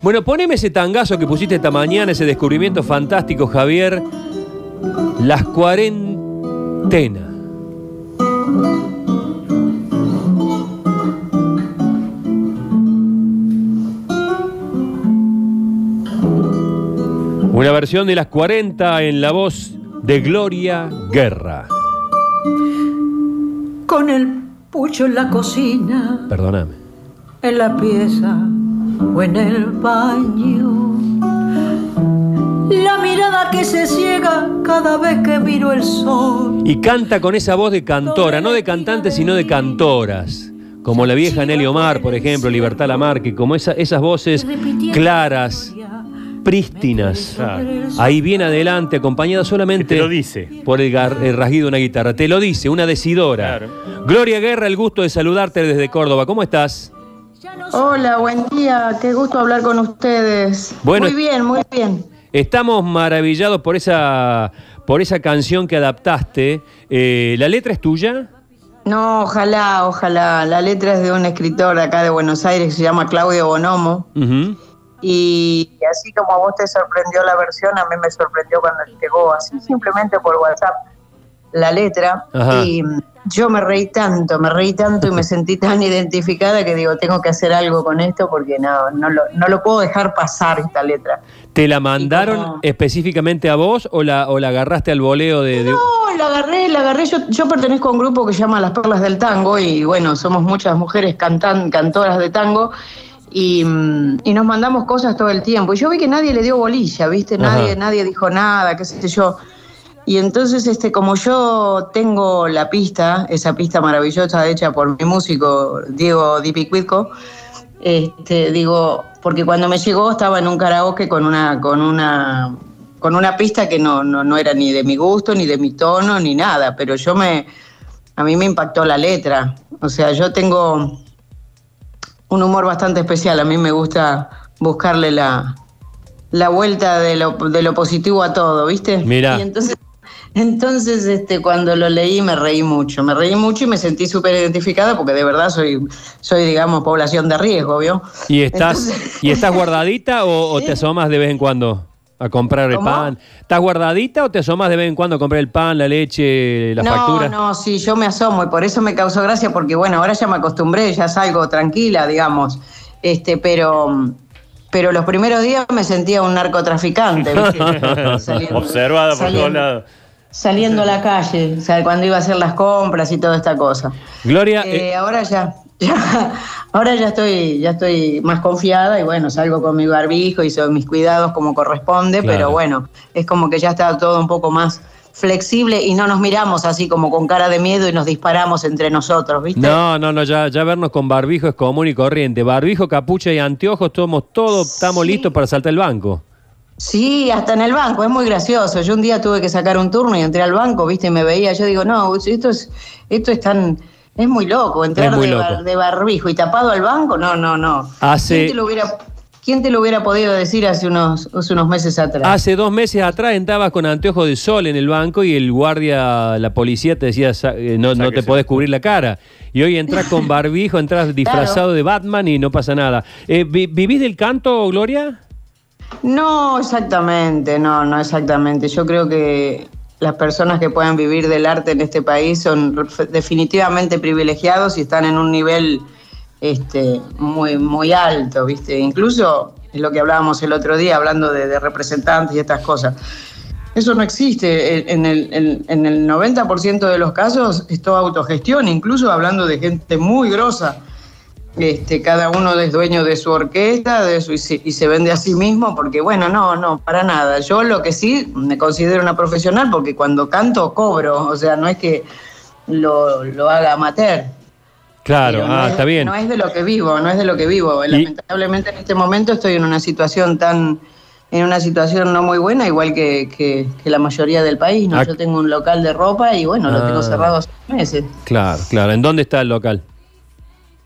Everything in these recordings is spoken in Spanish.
Bueno, poneme ese tangazo que pusiste esta mañana, ese descubrimiento fantástico, Javier. Las cuarentenas. Una versión de las 40 en la voz de Gloria Guerra. Con el pucho en la cocina, Perdóname. en la pieza o en el baño. La mirada que se ciega cada vez que miro el sol. Y canta con esa voz de cantora, no de cantante, sino de cantoras. Como la vieja Nelly Omar, por ejemplo, Libertad Lamarque, como esa- esas voces claras, prístinas. Ahí bien adelante, acompañada solamente Que te lo dice. por el, gar- el rasguido de una guitarra. Te lo dice, una decidora. Claro. Gloria Guerra, el gusto de saludarte desde Córdoba. ¿Cómo estás? Hola, buen día, qué gusto hablar con ustedes. Bueno. muy bien, muy bien. Estamos maravillados por esa, por esa canción que adaptaste. Eh, ¿La letra es tuya? No, ojalá, ojalá. La letra es de un escritor acá de Buenos Aires que se llama Claudio Bonomo. Y así como a vos te sorprendió la versión, a mí me sorprendió cuando llegó así simplemente por WhatsApp la letra. Ajá. Y yo me reí tanto, me reí tanto y me sentí tan identificada que digo, tengo que hacer algo con esto porque no, no, lo, no lo puedo dejar pasar esta letra. ¿Te la mandaron como- específicamente a vos o la, o la agarraste al voleo de... de- No, la agarré, la agarré. Yo, yo pertenezco a un grupo que se llama Las Perlas del Tango y bueno, somos muchas mujeres cantan, cantoras de tango y, mm, y nos mandamos cosas todo el tiempo. Y yo vi que nadie le dio bolilla, ¿viste? Ajá. Nadie, nadie dijo nada, qué sé yo. Y entonces, este, como yo tengo la pista, esa pista maravillosa hecha por mi músico Diego Dipicuitco, este, digo, porque cuando me llegó estaba en un karaoke con una, con una, con una pista que no, no, no era ni de mi gusto, ni de mi tono, ni nada, pero yo me, a mí me impactó la letra. O sea, yo tengo un humor bastante especial, a mí me gusta buscarle la, la vuelta de lo, de lo positivo a todo, ¿viste? Mirá. Y entonces, entonces este, cuando lo leí me reí mucho, me reí mucho y me sentí súper identificada porque de verdad soy, soy, digamos, población de riesgo, ¿vio? ¿Y estás, Entonces- ¿y estás guardadita o, o te asomas de vez en cuando a comprar el ¿Cómo? pan? ¿Estás guardadita o te asomas de vez en cuando a comprar el pan, la leche, la no, factura? no, sí, yo me asomo y por eso me causó gracia porque bueno, ahora ya me acostumbré, ya salgo tranquila, digamos. Este, pero pero los primeros días me sentía un narcotraficante, ¿viste? Saliendo- Observada por todos lados. Saliendo a la calle, o sea, cuando iba a hacer las compras y toda esta cosa. Gloria, Eh, eh, ahora ya, ya, ahora ya estoy, ya estoy más confiada y bueno, salgo con mi barbijo y mis cuidados como corresponde, Claro. pero bueno, es como que ya está todo un poco más flexible y no nos miramos así como con cara de miedo y nos disparamos entre nosotros, ¿viste? no, no, no, ya, ya vernos con barbijo es común y corriente. Barbijo, capucha y anteojos, somos todos, estamos Sí. listos para saltar el banco. Sí, hasta en el banco, es muy gracioso. Yo un día tuve que sacar un turno y entré al banco, ¿viste? Y me veía, yo digo, no, esto es, esto es tan, es muy loco, entrar muy de, loco. bar- de barbijo y tapado al banco, no, no, no. Hace- ¿Quién te lo hubiera, quién te lo hubiera podido decir hace unos, hace unos meses atrás? Hace dos meses atrás entrabas con anteojos de sol en el banco y el guardia, la policía te decía, "Sa- eh, no, no te podés cubrir la cara. Y hoy entras con barbijo, entras disfrazado de Batman y no pasa nada. Eh, vi- ¿Vivís del canto, Gloria? No, exactamente, no, no exactamente. Yo creo que las personas que pueden vivir del arte en este país son definitivamente privilegiados y están en un nivel este, muy, muy alto, ¿viste? Incluso es lo que hablábamos el otro día, hablando de, de representantes y estas cosas. Eso no existe. En el, en- en el 90% de los casos es toda autogestión, incluso hablando de gente muy grosa. Este, cada uno es dueño de su orquesta de su, y, se, y se vende a sí mismo, porque bueno, no, no, para nada. Yo lo que sí me considero una profesional, porque cuando canto cobro, o sea, no es que lo, lo haga amateur. Claro, Pero no ah, es- está bien. No es de lo que vivo, no es de lo que vivo. Y- Lamentablemente en este momento estoy en una situación tan, en una situación no muy buena, igual que, que- que la mayoría del país. ¿no? Ah. Yo tengo un local de ropa y bueno, lo Ah. tengo cerrado hace meses. Claro, claro. ¿En dónde está el local?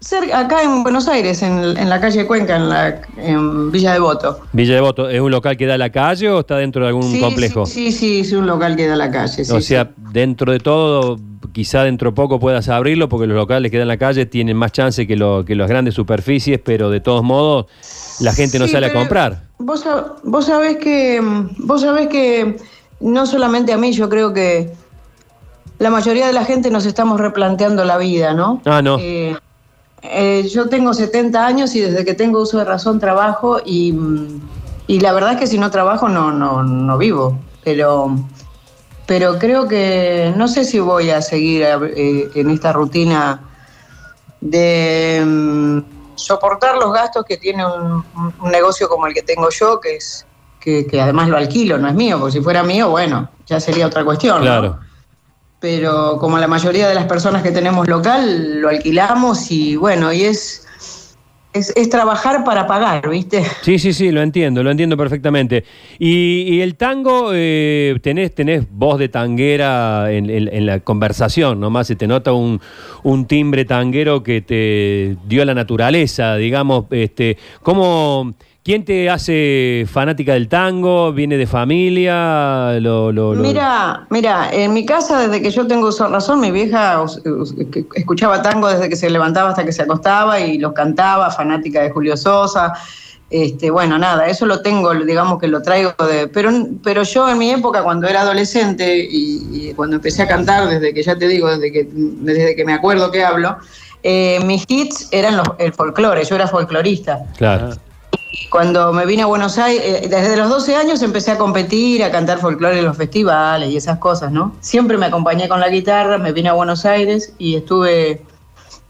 Cerca, acá en Buenos Aires, en, en la calle Cuenca, en, la, en Villa Devoto. Villa Devoto, ¿es un local que da a la calle o está dentro de algún sí, complejo? Sí, sí, sí, es un local que da a la calle. sí, o sí. sea, dentro de todo quizá dentro de poco puedas abrirlo porque los locales que dan en la calle tienen más chance que, lo, que las grandes superficies, pero de todos modos la gente no sale a comprar. Vos, vos sabés que vos sabés que no solamente a mí, yo creo que la mayoría de la gente nos estamos replanteando la vida, ¿no? Ah, no. Eh, eh, yo tengo 70 años y desde que tengo uso de razón trabajo y, y la verdad es que si no trabajo no, no, no vivo. Pero, pero creo que no sé si voy a seguir eh, en esta rutina de mm, soportar los gastos que tiene un, negocio como el que tengo yo, que es que, que además lo alquilo, no es mío, porque si fuera mío, bueno, ya sería otra cuestión. ¿no? Pero como la mayoría de las personas que tenemos local, lo alquilamos y bueno, y es, es, es trabajar para pagar, ¿viste? Sí, sí, sí, lo entiendo, lo entiendo perfectamente. Y, y el tango, eh, tenés, tenés voz de tanguera en, en- en la conversación, nomás se te nota un, un timbre tanguero que te dio la naturaleza, digamos. Este, ¿cómo, ¿Quién te hace fanática del tango? ¿Viene de familia? Lo, lo- lo- Mira, mira, en mi casa desde que yo tengo razón, mi vieja escuchaba tango desde que se levantaba hasta que se acostaba y los cantaba, fanática de Julio Sosa. Este, bueno, nada, eso lo tengo, digamos que lo traigo de. Pero, pero yo en mi época, cuando era adolescente y, y cuando empecé a cantar, desde que ya te digo, desde que, desde que me acuerdo que hablo, eh, mis hits eran los, el folclore, yo era folclorista. Claro. Cuando me vine a Buenos Aires, eh, desde los 12 años empecé a competir, a cantar folclore en los festivales y esas cosas, ¿no? Siempre me acompañé con la guitarra, me vine a Buenos Aires y estuve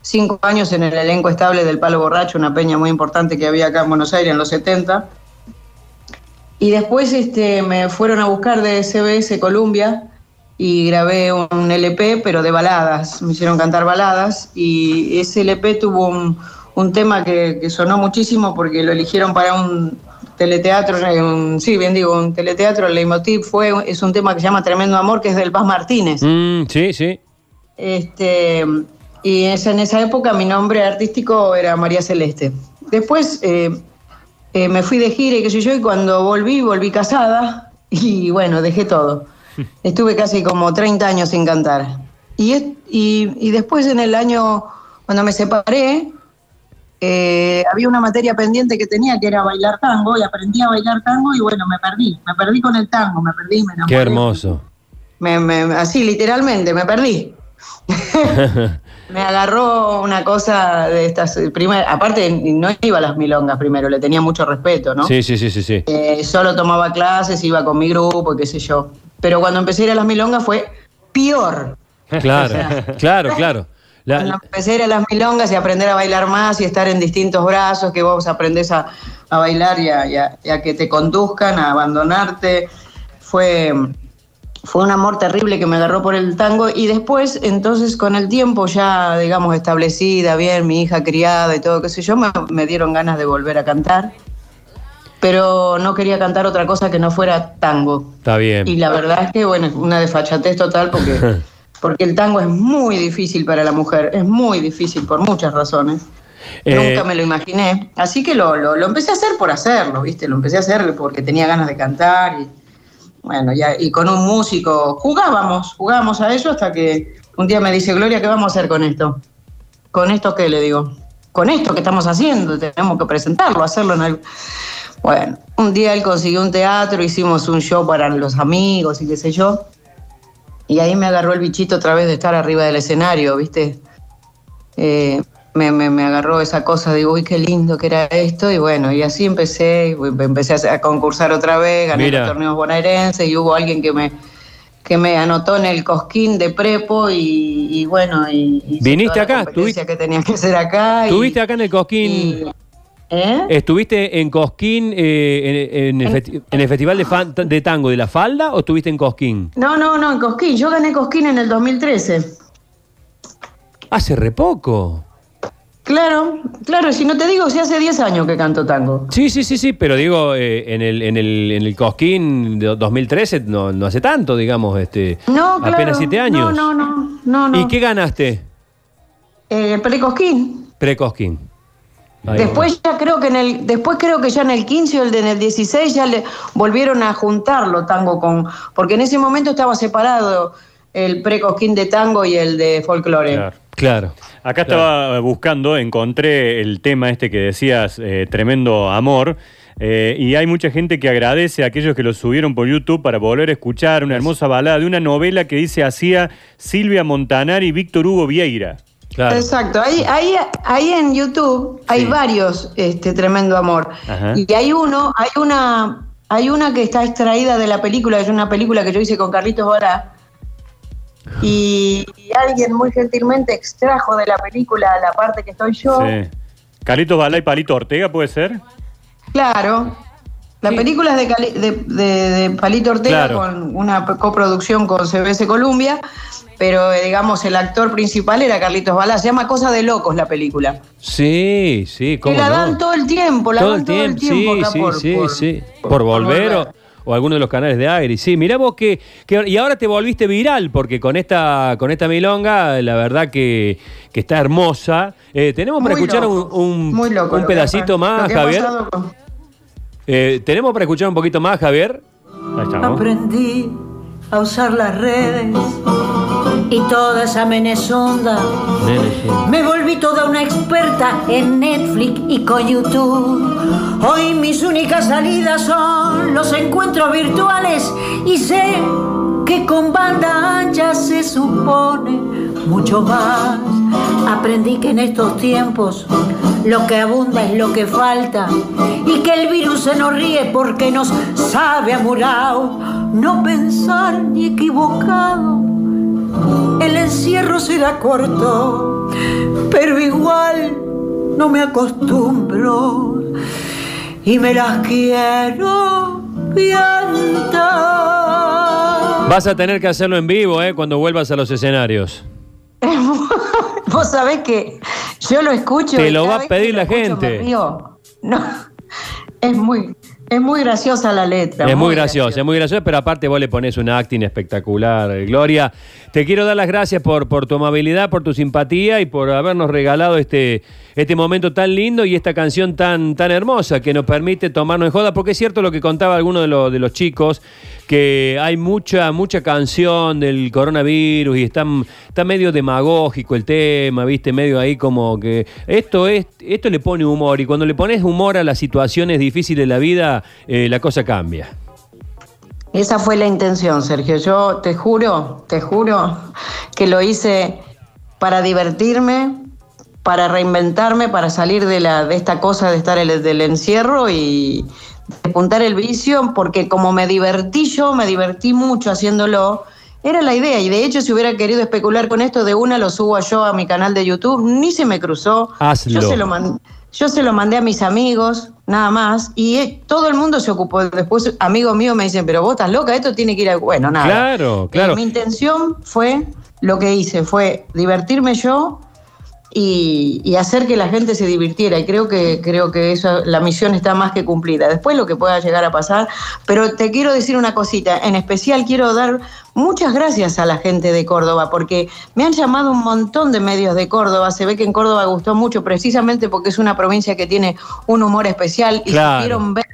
cinco años en el elenco estable del Palo Borracho, una peña muy importante que había acá en Buenos Aires en los 70. Y después este, me fueron a buscar de CBS Columbia y grabé un LP, pero de baladas. Me hicieron cantar baladas y ese LP tuvo un, un tema que, que sonó muchísimo porque lo eligieron para un teleteatro, eh, un- sí, bien digo, un teleteatro. El leitmotiv fue, es un tema que se llama Tremendo Amor, que es del Paz Martínez. Mm, sí, sí. Este, y es- en esa época mi nombre artístico era María Celeste. Después eh, eh, me fui de gira y qué sé yo, y cuando volví, volví casada y bueno, dejé todo. Estuve casi como 30 años sin cantar. Y, y después en el año, cuando me separé, eh, había una materia pendiente que tenía que era bailar tango y aprendí a bailar tango y bueno, me perdí, me perdí con el tango, me perdí, me enamoré. Qué hermoso. Me- me- así, literalmente, me perdí. me agarró una cosa de estas primeras. Aparte, no iba a las milongas primero, le tenía mucho respeto, ¿no? Sí, sí, sí, sí, sí. Eh, solo tomaba clases, iba con mi grupo, qué sé yo. Pero cuando empecé a ir a las milongas fue peor. Claro, claro, claro. La- Cuando empecé a ir a las milongas y aprender a bailar más y estar en distintos brazos, que vos aprendés a, a bailar y a, y a- y a que te conduzcan, a abandonarte, fue, fue un amor terrible que me agarró por el tango. Y después, entonces, con el tiempo ya, digamos, establecida, bien, mi hija criada y todo, qué sé yo, me, me dieron ganas de volver a cantar. Pero no quería cantar otra cosa que no fuera tango. Está bien. Y la verdad es que, bueno, es una desfachatez total porque, porque el tango es muy difícil para la mujer, es muy difícil por muchas razones. Eh, Nunca me lo imaginé. Así que lo, lo, lo empecé a hacer por hacerlo, ¿viste? Lo empecé a hacer porque tenía ganas de cantar y, bueno, ya, y con un músico jugábamos, jugábamos a eso hasta que un día me dice, Gloria, ¿qué vamos a hacer con esto? ¿Con esto qué? Le digo, con esto que estamos haciendo, tenemos que presentarlo, hacerlo en el... Bueno, un día él consiguió un teatro, hicimos un show para los amigos y qué sé yo. Y ahí me agarró el bichito otra vez de estar arriba del escenario, ¿viste? Eh, me, me- me agarró esa cosa, digo, uy, qué lindo que era esto. Y bueno, y así empecé, y empecé a, concursar otra vez, gané Mira. los torneos bonaerenses y hubo alguien que me que me anotó en el cosquín de prepo y, y bueno, y, ¿Viniste acá? competencia que tenía que hacer acá. ¿Estuviste acá en el Cosquín? ¿Eh? ¿Estuviste en Cosquín eh, en, en el festi- en el Festival de, fan- de Tango de la Falda o estuviste en Cosquín? No, no, no, en Cosquín. Yo gané Cosquín en el 2013. Hace re poco. Claro, claro, si no te digo, si hace 10 años que canto tango. Sí, sí, sí, sí, pero digo, eh, en, el, en, el, en el Cosquín de 2013 no, no hace tanto, digamos, este, No, claro. apenas siete años. No, no, no, no. no. ¿Y qué ganaste? Eh, Pre-Cosquín. Pre-Cosquín. Ahí Después ya creo que en el, después creo que ya en el 15 o el de- en el 16 ya le volvieron a juntarlo tango con, porque en ese momento estaba separado el pre-cosquín de tango y el de folclore. Claro. claro. Acá estaba buscando, encontré el tema este que decías, eh, tremendo amor. eh, y hay mucha gente que agradece a aquellos que lo subieron por YouTube para volver a escuchar una hermosa balada de una novela que dice hacía Silvia Montanar y Víctor Hugo Vieira. Claro. Exacto, ahí, ahí, ahí en YouTube hay Sí. varios este tremendo amor. Ajá. Y hay uno, hay una, hay una que está extraída de la película, es una película que yo hice con Carlitos Vara. Y, y alguien muy gentilmente extrajo de la película la parte que estoy yo. Sí. Carlitos Bala y Palito Ortega, ¿puede ser? Claro. La película es de, Cali- de, de- de Palito Ortega Claro. con una coproducción con CBS Columbia, pero eh, digamos el actor principal era Carlitos Balá. Se llama Cosa de Locos la película. Sí, sí, ¿cómo la no? dan todo el tiempo, la todo dan el todo el tiempo, sí, sí, por, sí, por- sí. Por, volver o, o alguno de los canales de aire. Sí, mirá vos que, que- Y ahora te volviste viral, porque con esta, con esta milonga, la verdad que, que está hermosa. Eh, tenemos para Muy escuchar un, loco, un- muy loco un pedacito más, Javier. Eh, tenemos para escuchar un poquito más, Javier. Ahí estamos. Aprendí a usar las redes y toda esa menezonda. Me volví toda una experta en Netflix y con YouTube. Hoy mis únicas salidas son los encuentros virtuales y sé que con banda ancha se supone mucho más. Aprendí que en estos tiempos lo que abunda es lo que falta y que el virus se nos ríe porque nos sabe amurao. No pensar ni equivocado el encierro será corto, pero igual no me acostumbro y me las quiero piantar. Vas a tener que hacerlo en vivo, eh, cuando vuelvas a los escenarios. Vos sabés que yo lo escucho. Te y lo va a pedir lo la escucho gente. No, es muy, es muy graciosa la letra. Es muy gracioso, es muy gracioso, pero aparte vos le pones un acting espectacular. Gloria, te quiero dar las gracias por, por tu amabilidad, por tu simpatía y por habernos regalado este, este momento tan lindo y esta canción tan, tan hermosa que nos permite tomarnos en joda, porque es cierto lo que contaba alguno de, los de los chicos, que hay mucha, mucha canción del coronavirus y está, está medio demagógico el tema, viste, medio ahí como que esto es, esto le pone humor y cuando le pones humor a las situaciones difíciles de la vida, eh, la cosa cambia. Esa fue la intención, Sergio. Yo te juro, te juro que lo hice para divertirme, para reinventarme, para salir de, la, de esta cosa de estar el, del encierro y despuntar el vicio, porque como me divertí yo, me divertí mucho haciéndolo, era la idea. Y de hecho, si hubiera querido especular con esto, de una lo subo yo a mi canal de YouTube, ni se me cruzó. Hazlo. Yo se lo mandé. Yo se lo mandé a mis amigos, nada más, y eh, todo el mundo se ocupó. Después, amigos míos me dicen, pero vos estás loca, esto tiene que ir a... Bueno, nada. Claro, claro. Eh, mi intención fue, lo que hice, fue divertirme yo y, y hacer que la gente se divirtiera. Y creo que, creo que eso, la misión está más que cumplida. Después lo que pueda llegar a pasar. Pero te quiero decir una cosita. En especial quiero dar muchas gracias a la gente de Córdoba, porque me han llamado un montón de medios de Córdoba. Se ve que en Córdoba gustó mucho, precisamente porque es una provincia que tiene un humor especial y Claro. supieron ver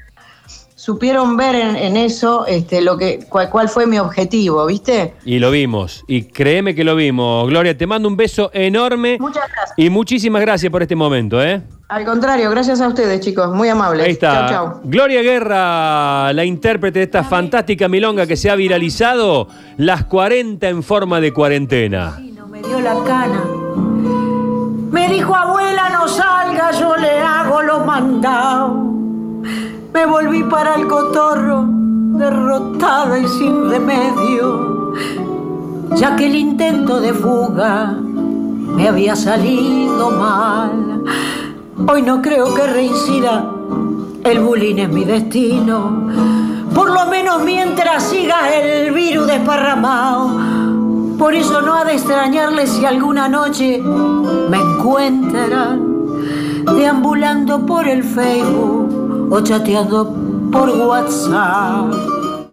supieron ver en, en eso este, lo que, cuál, cuál fue mi objetivo, ¿viste? Y lo vimos, y créeme que lo vimos. Gloria, te mando un beso enorme Muchas gracias. y muchísimas gracias por este momento, ¿eh? Al contrario, gracias a ustedes, chicos, muy amables. Ahí está. Chau, chau. Gloria Guerra, la intérprete de esta fantástica milonga que se ha viralizado, las 40 en forma de cuarentena. no me dio la cana. Me dijo, abuela, no salga, yo le hago lo mandado. Me volví para el cotorro, derrotada y sin remedio, ya que el intento de fuga me había salido mal. Hoy no creo que reincida, el bullying es mi destino. Por lo menos mientras siga el virus desparramado. Por eso no ha de extrañarle si alguna noche me encuentran deambulando por el Facebook o chateando por WhatsApp.